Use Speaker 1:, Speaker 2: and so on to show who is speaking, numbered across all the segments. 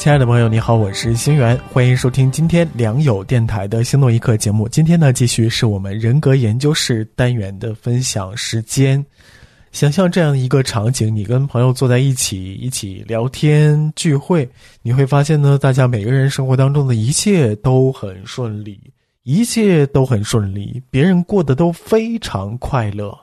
Speaker 1: 亲爱的朋友，你好，我是星源，欢迎收听今天良友电台的《星动一刻》节目。今天呢，继续是我们人格研究室单元的分享时间。想象这样一个场景，你跟朋友坐在一起，一起聊天聚会，你会发现呢，大家每个人生活当中的一切都很顺利，一切都很顺利，别人过得都非常快乐。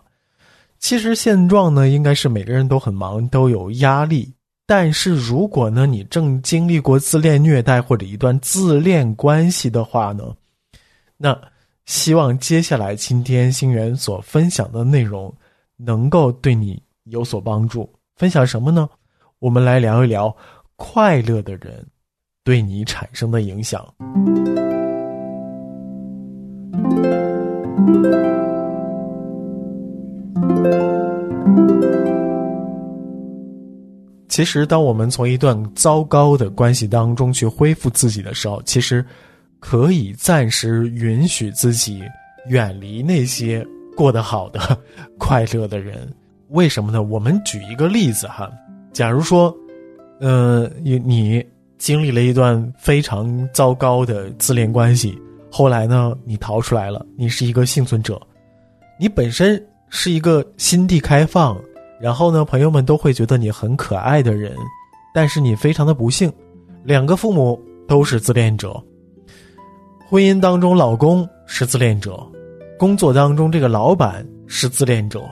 Speaker 1: 其实现状呢，应该是每个人都很忙，都有压力。但是如果呢，你正经历过自恋虐待或者一段自恋关系的话呢，那希望接下来今天星源所分享的内容能够对你有所帮助。分享什么呢？我们来聊一聊快乐的人对你产生的影响。其实，当我们从一段糟糕的关系当中去恢复自己的时候，其实可以暂时允许自己远离那些过得好的、快乐的人。为什么呢？我们举一个例子哈，假如说，呃，你你经历了一段非常糟糕的自恋关系，后来呢，你逃出来了，你是一个幸存者，你本身是一个心地开放。然后呢，朋友们都会觉得你很可爱的人，但是你非常的不幸，两个父母都是自恋者，婚姻当中老公是自恋者，工作当中这个老板是自恋者，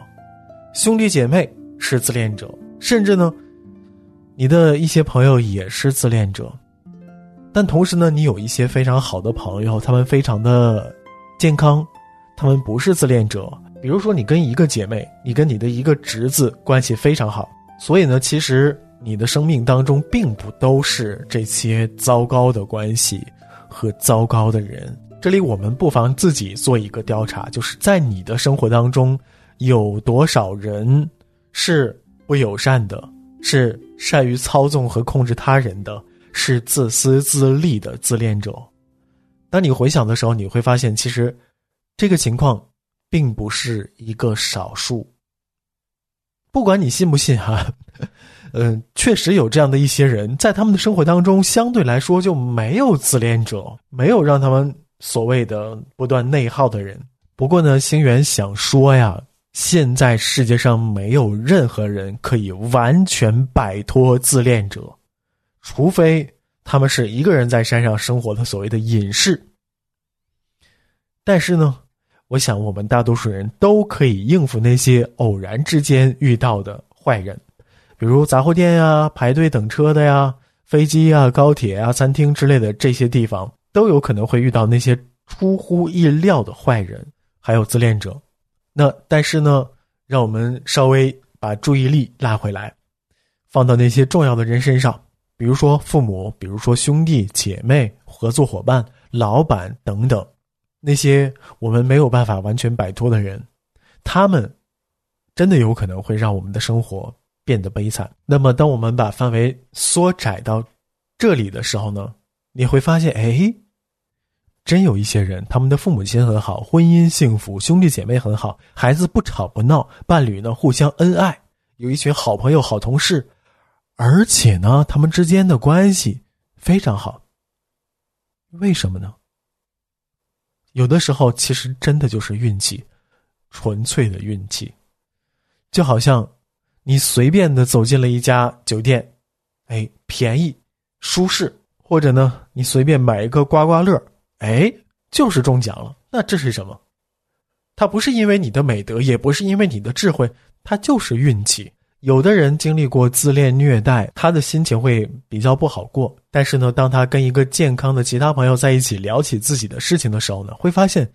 Speaker 1: 兄弟姐妹是自恋者，甚至呢，你的一些朋友也是自恋者，但同时呢，你有一些非常好的朋友，他们非常的健康，他们不是自恋者。比如说，你跟一个姐妹，你跟你的一个侄子关系非常好，所以呢，其实你的生命当中并不都是这些糟糕的关系和糟糕的人。这里我们不妨自己做一个调查，就是在你的生活当中，有多少人是不友善的，是善于操纵和控制他人的，是自私自利的自恋者？当你回想的时候，你会发现，其实这个情况。并不是一个少数。不管你信不信哈，嗯，确实有这样的一些人，在他们的生活当中，相对来说就没有自恋者，没有让他们所谓的不断内耗的人。不过呢，星源想说呀，现在世界上没有任何人可以完全摆脱自恋者，除非他们是一个人在山上生活的所谓的隐士。但是呢。我想，我们大多数人都可以应付那些偶然之间遇到的坏人，比如杂货店呀、排队等车的呀、飞机啊、高铁啊、餐厅之类的这些地方，都有可能会遇到那些出乎意料的坏人，还有自恋者。那但是呢，让我们稍微把注意力拉回来，放到那些重要的人身上，比如说父母，比如说兄弟姐妹、合作伙伴、老板等等。那些我们没有办法完全摆脱的人，他们真的有可能会让我们的生活变得悲惨。那么，当我们把范围缩窄到这里的时候呢，你会发现，哎，真有一些人，他们的父母亲很好，婚姻幸福，兄弟姐妹很好，孩子不吵不闹，伴侣呢互相恩爱，有一群好朋友、好同事，而且呢，他们之间的关系非常好。为什么呢？有的时候，其实真的就是运气，纯粹的运气。就好像你随便的走进了一家酒店，哎，便宜、舒适，或者呢，你随便买一个刮刮乐，哎，就是中奖了。那这是什么？它不是因为你的美德，也不是因为你的智慧，它就是运气。有的人经历过自恋虐待，他的心情会比较不好过。但是呢，当他跟一个健康的其他朋友在一起聊起自己的事情的时候呢，会发现，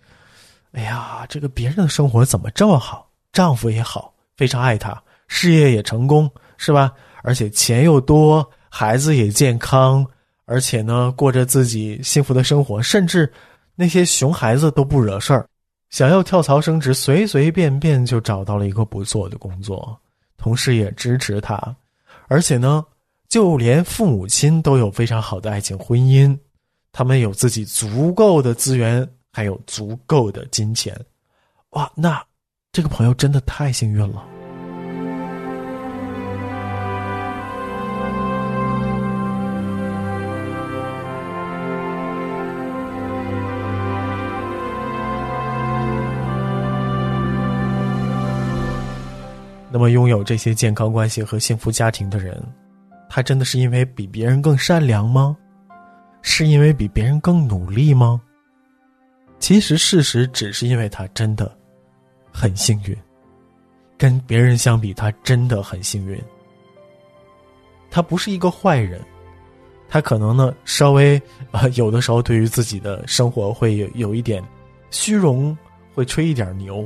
Speaker 1: 哎呀，这个别人的生活怎么这么好？丈夫也好，非常爱她，事业也成功，是吧？而且钱又多，孩子也健康，而且呢，过着自己幸福的生活，甚至那些熊孩子都不惹事儿。想要跳槽升职，随随便便就找到了一个不错的工作，同时也支持他，而且呢，就连父母亲都有非常好的爱情婚姻，他们有自己足够的资源，还有足够的金钱，哇，那这个朋友真的太幸运了。那么，拥有这些健康关系和幸福家庭的人，他真的是因为比别人更善良吗？是因为比别人更努力吗？其实，事实只是因为他真的很幸运，跟别人相比，他真的很幸运。他不是一个坏人，他可能呢稍微啊，有的时候对于自己的生活会有有一点虚荣，会吹一点牛，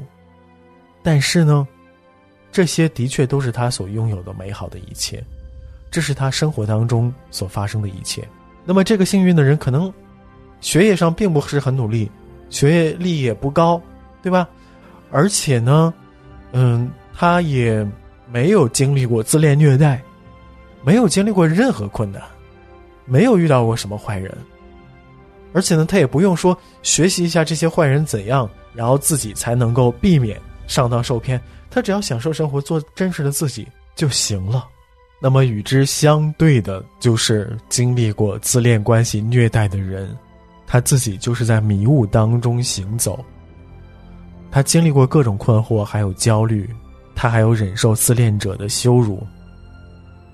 Speaker 1: 但是呢。这些的确都是他所拥有的美好的一切，这是他生活当中所发生的一切。那么，这个幸运的人可能学业上并不是很努力，学业力也不高，对吧？而且呢，嗯，他也没有经历过自恋虐待，没有经历过任何困难，没有遇到过什么坏人，而且呢，他也不用说学习一下这些坏人怎样，然后自己才能够避免上当受骗。他只要享受生活，做真实的自己就行了。那么与之相对的，就是经历过自恋关系虐待的人，他自己就是在迷雾当中行走。他经历过各种困惑，还有焦虑，他还有忍受自恋者的羞辱。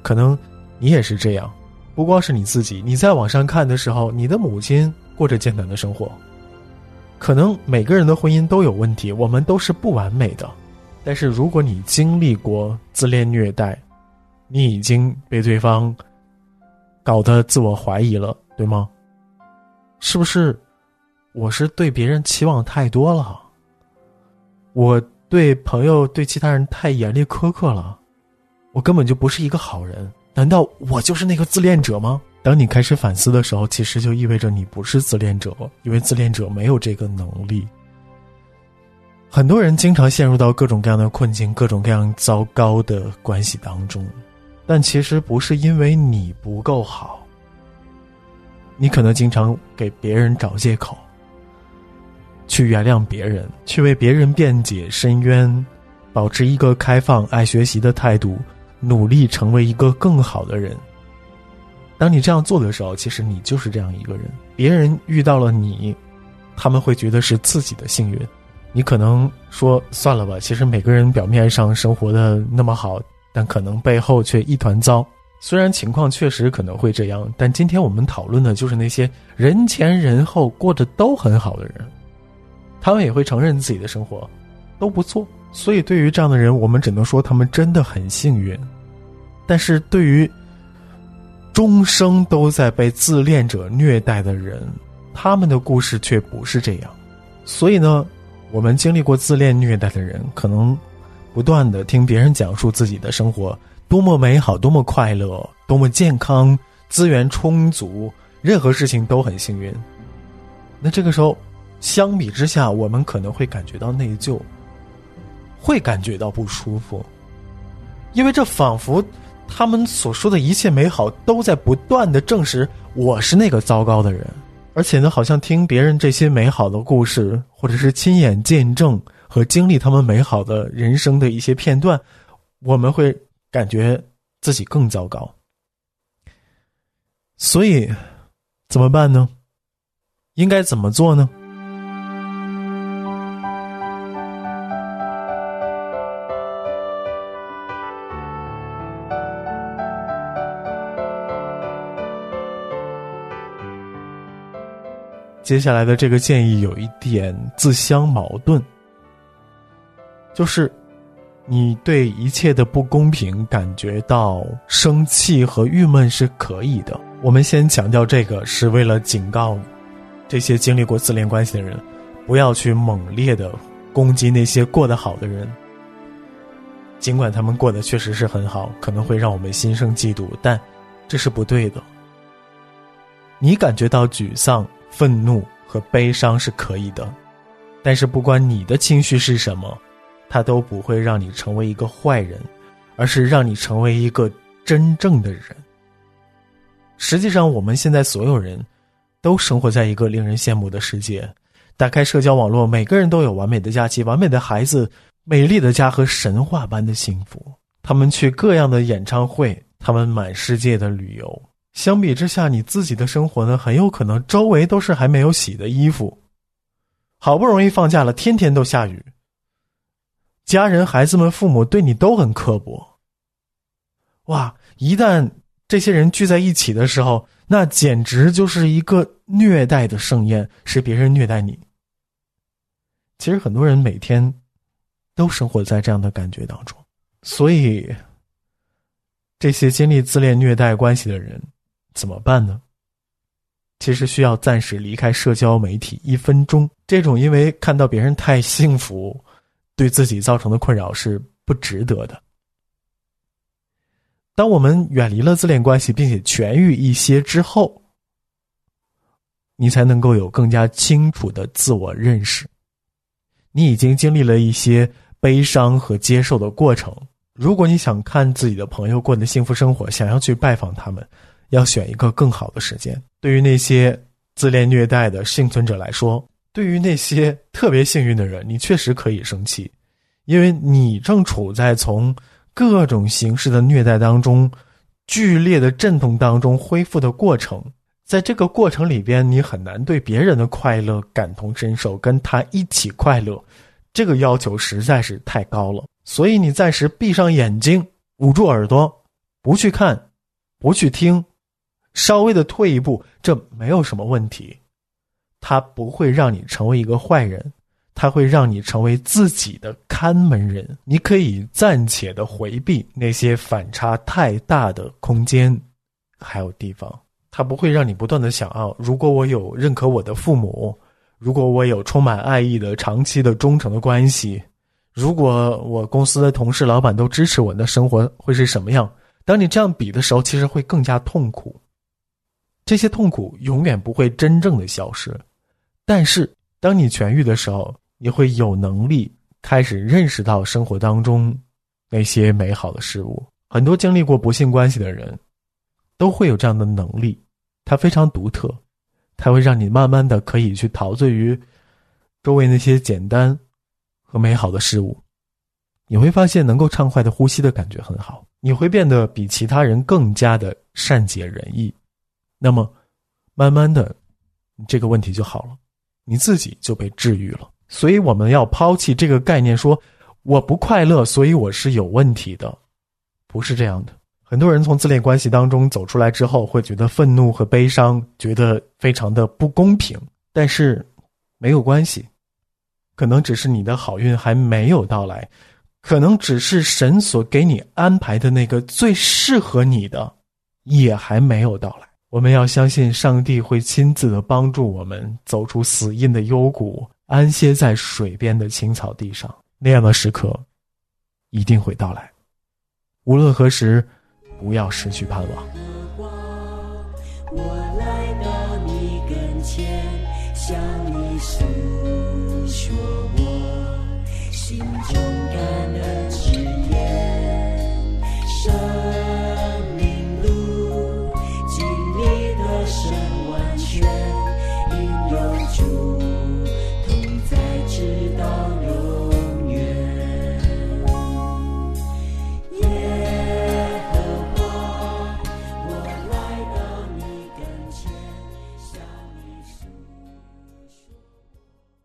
Speaker 1: 可能你也是这样，不光是你自己。你在网上看的时候，你的母亲过着艰难的生活。可能每个人的婚姻都有问题，我们都是不完美的。但是，如果你经历过自恋虐待，你已经被对方搞得自我怀疑了，对吗？是不是？我是对别人期望太多了，我对朋友、对其他人太严厉苛刻了，我根本就不是一个好人。难道我就是那个自恋者吗？当你开始反思的时候，其实就意味着你不是自恋者，因为自恋者没有这个能力。很多人经常陷入到各种各样的困境、各种各样糟糕的关系当中，但其实不是因为你不够好。你可能经常给别人找借口，去原谅别人，去为别人辩解申冤，保持一个开放、爱学习的态度，努力成为一个更好的人。当你这样做的时候，其实你就是这样一个人。别人遇到了你，他们会觉得是自己的幸运。你可能说算了吧，其实每个人表面上生活的那么好，但可能背后却一团糟。虽然情况确实可能会这样，但今天我们讨论的就是那些人前人后过得都很好的人，他们也会承认自己的生活都不错。所以对于这样的人，我们只能说他们真的很幸运。但是对于终生都在被自恋者虐待的人，他们的故事却不是这样。所以呢？我们经历过自恋虐待的人，可能不断的听别人讲述自己的生活多么美好、多么快乐、多么健康、资源充足，任何事情都很幸运。那这个时候，相比之下，我们可能会感觉到内疚，会感觉到不舒服，因为这仿佛他们所说的一切美好都在不断的证实我是那个糟糕的人。而且呢，好像听别人这些美好的故事，或者是亲眼见证和经历他们美好的人生的一些片段，我们会感觉自己更糟糕。所以，怎么办呢？应该怎么做呢？接下来的这个建议有一点自相矛盾，就是你对一切的不公平感觉到生气和郁闷是可以的。我们先强调这个，是为了警告这些经历过自恋关系的人，不要去猛烈的攻击那些过得好的人。尽管他们过得确实是很好，可能会让我们心生嫉妒，但这是不对的。你感觉到沮丧。愤怒和悲伤是可以的，但是不管你的情绪是什么，它都不会让你成为一个坏人，而是让你成为一个真正的人。实际上，我们现在所有人都生活在一个令人羡慕的世界。打开社交网络，每个人都有完美的假期、完美的孩子、美丽的家和神话般的幸福。他们去各样的演唱会，他们满世界的旅游。相比之下，你自己的生活呢，很有可能周围都是还没有洗的衣服。好不容易放假了，天天都下雨。家人、孩子们、父母对你都很刻薄。哇！一旦这些人聚在一起的时候，那简直就是一个虐待的盛宴，是别人虐待你。其实很多人每天都生活在这样的感觉当中，所以这些经历自恋虐待关系的人怎么办呢？其实需要暂时离开社交媒体一分钟。这种因为看到别人太幸福，对自己造成的困扰是不值得的。当我们远离了自恋关系，并且痊愈一些之后，你才能够有更加清楚的自我认识。你已经经历了一些悲伤和接受的过程。如果你想看自己的朋友过的幸福生活，想要去拜访他们，要选一个更好的时间。对于那些自恋虐待的幸存者来说，对于那些特别幸运的人，你确实可以生气，因为你正处在从各种形式的虐待当中剧烈的阵痛当中恢复的过程。在这个过程里边，你很难对别人的快乐感同身受，跟他一起快乐，这个要求实在是太高了。所以你暂时闭上眼睛，捂住耳朵，不去看，不去听，稍微的退一步，这没有什么问题。他不会让你成为一个坏人，他会让你成为自己的看门人。你可以暂且的回避那些反差太大的空间，还有地方。他不会让你不断的想啊，如果我有认可我的父母，如果我有充满爱意的长期的忠诚的关系，如果我公司的同事、老板都支持我，的生活会是什么样？当你这样比的时候，其实会更加痛苦。这些痛苦永远不会真正的消失，但是当你痊愈的时候，你会有能力开始认识到生活当中那些美好的事物。很多经历过不幸关系的人。都会有这样的能力，它非常独特，它会让你慢慢的可以去陶醉于周围那些简单和美好的事物。你会发现能够畅快的呼吸的感觉很好，你会变得比其他人更加的善解人意。那么，慢慢的，这个问题就好了，你自己就被治愈了。所以我们要抛弃这个概念，说我不快乐，所以我是有问题的，不是这样的。很多人从自恋关系当中走出来之后，会觉得愤怒和悲伤，觉得非常的不公平。但是，没有关系，可能只是你的好运还没有到来，可能只是神所给你安排的那个最适合你的，也还没有到来。我们要相信上帝会亲自的帮助我们走出死荫的幽谷，安歇在水边的青草地上。那样的时刻，一定会到来。无论何时。不要失去盼望。我来到你跟前，向你